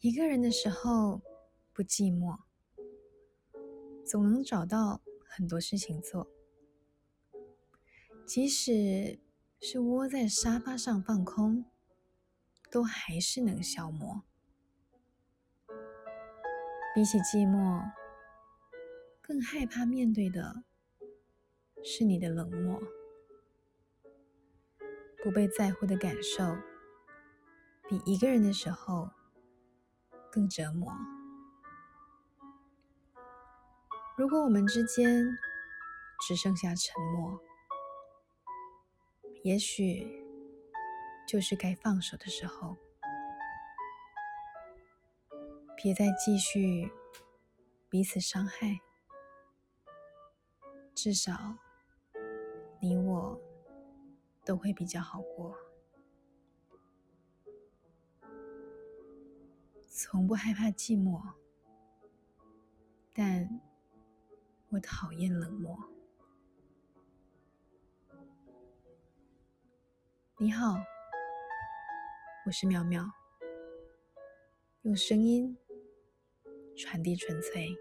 一个人的时候不寂寞，总能找到很多事情做。即使是窝在沙发上放空，都还是能消磨。比起寂寞，更害怕面对的是你的冷漠。不被在乎的感受，比一个人的时候更折磨。如果我们之间只剩下沉默，也许就是该放手的时候。别再继续彼此伤害，至少你我都会比较好过。从不害怕寂寞，但我讨厌冷漠。你好，我是苗苗，用声音。传递纯粹。